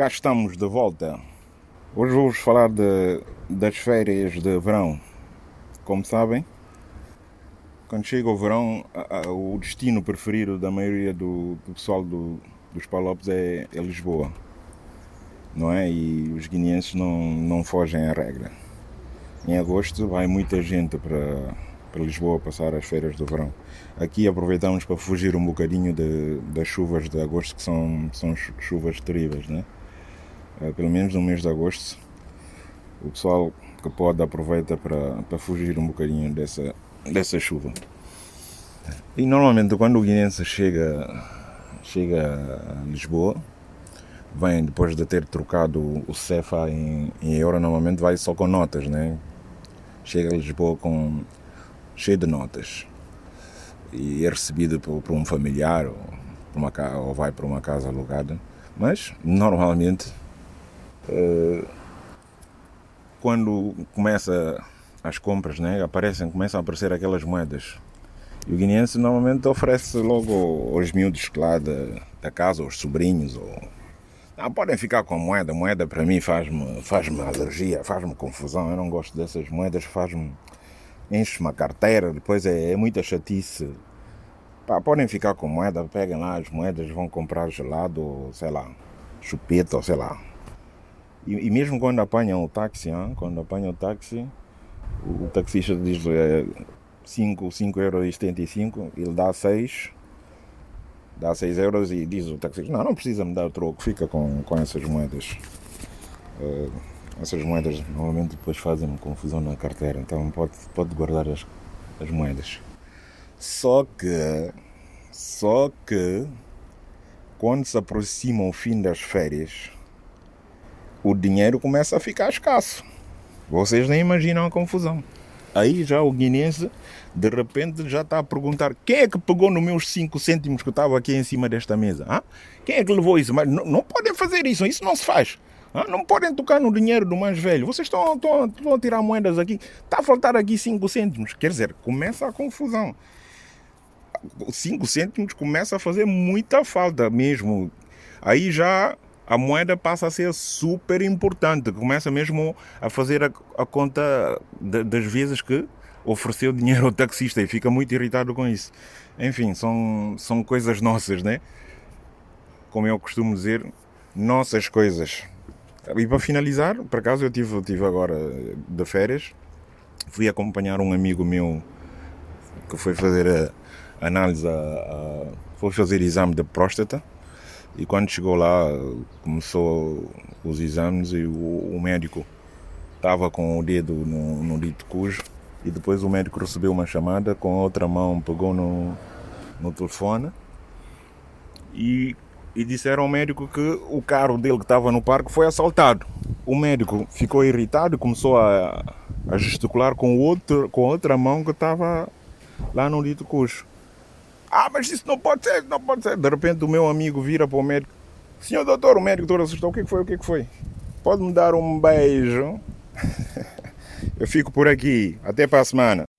cá estamos de volta. Hoje vou-vos falar de, das férias de verão. Como sabem, quando chega o verão, a, a, o destino preferido da maioria do, do pessoal do, dos Palopes é, é, Lisboa. Não é? E os guineenses não, não fogem à regra. Em agosto vai muita gente para, para Lisboa passar as feiras do verão. Aqui aproveitamos para fugir um bocadinho de, das chuvas de agosto, que são, são chuvas terríveis, né? Pelo menos no mês de agosto. O pessoal que pode aproveita para, para fugir um bocadinho dessa, dessa chuva. E normalmente quando o guinense chega, chega a Lisboa, vem depois de ter trocado o CEFA em, em euro, normalmente vai só com notas, né? Chega a Lisboa com cheio de notas e é recebido por, por um familiar ou, uma, ou vai para uma casa alugada. Mas normalmente quando começa as compras, né, aparecem, começam a aparecer aquelas moedas. E o guineense normalmente oferece logo aos miúdos lá da, da casa, aos sobrinhos. Ou... Não, podem ficar com a moeda. moeda para mim faz-me faz, -me, alergia, faz-me confusão. Eu não gosto dessas moedas, faz-me. enche-me a carteira, depois é, é muita chatice. Pá, podem ficar com moeda, peguem lá as moedas, vão comprar gelado, sei lá, chupeta, ou sei lá, e, e, mesmo quando apanham o táxi, hein? quando apanham o táxi, o, o taxista diz é, 5, 5,75 euros, ele dá 6, dá 6 euros e diz o taxista, não, não precisa me dar o troco, fica com, com essas moedas. Uh, essas moedas normalmente depois fazem-me confusão na carteira, então pode, pode guardar as, as moedas. Só que, só que, quando se aproxima o fim das férias, o dinheiro começa a ficar escasso. Vocês nem imaginam a confusão. Aí já o guinense de repente já está a perguntar quem é que pegou nos meus 5 cêntimos que estava aqui em cima desta mesa? Ah? Quem é que levou isso? Mas não, não podem fazer isso, isso não se faz. Ah? Não podem tocar no dinheiro do mais velho. Vocês estão, estão, estão a tirar moedas aqui. Está a faltar aqui 5 cêntimos. Quer dizer, começa a confusão. 5 cêntimos começa a fazer muita falta mesmo. Aí já a moeda passa a ser super importante. Começa mesmo a fazer a, a conta de, das vezes que ofereceu dinheiro ao taxista e fica muito irritado com isso. Enfim, são, são coisas nossas, né? Como eu costumo dizer, nossas coisas. E para finalizar, por acaso eu tive, tive agora de férias, fui acompanhar um amigo meu que foi fazer a análise, a, a, foi fazer exame de próstata e quando chegou lá, começou os exames e o, o médico estava com o dedo no, no dito cujo e depois o médico recebeu uma chamada com a outra mão pegou no, no telefone e, e disseram ao médico que o carro dele que estava no parque foi assaltado. O médico ficou irritado e começou a, a gesticular com, outro, com outra mão que estava lá no dito cujo. Ah, mas isso não pode ser, não pode ser. De repente o meu amigo vira para o médico. Senhor doutor, o médico todo assustou. O que foi? O que foi? Pode me dar um beijo? Eu fico por aqui. Até para a semana.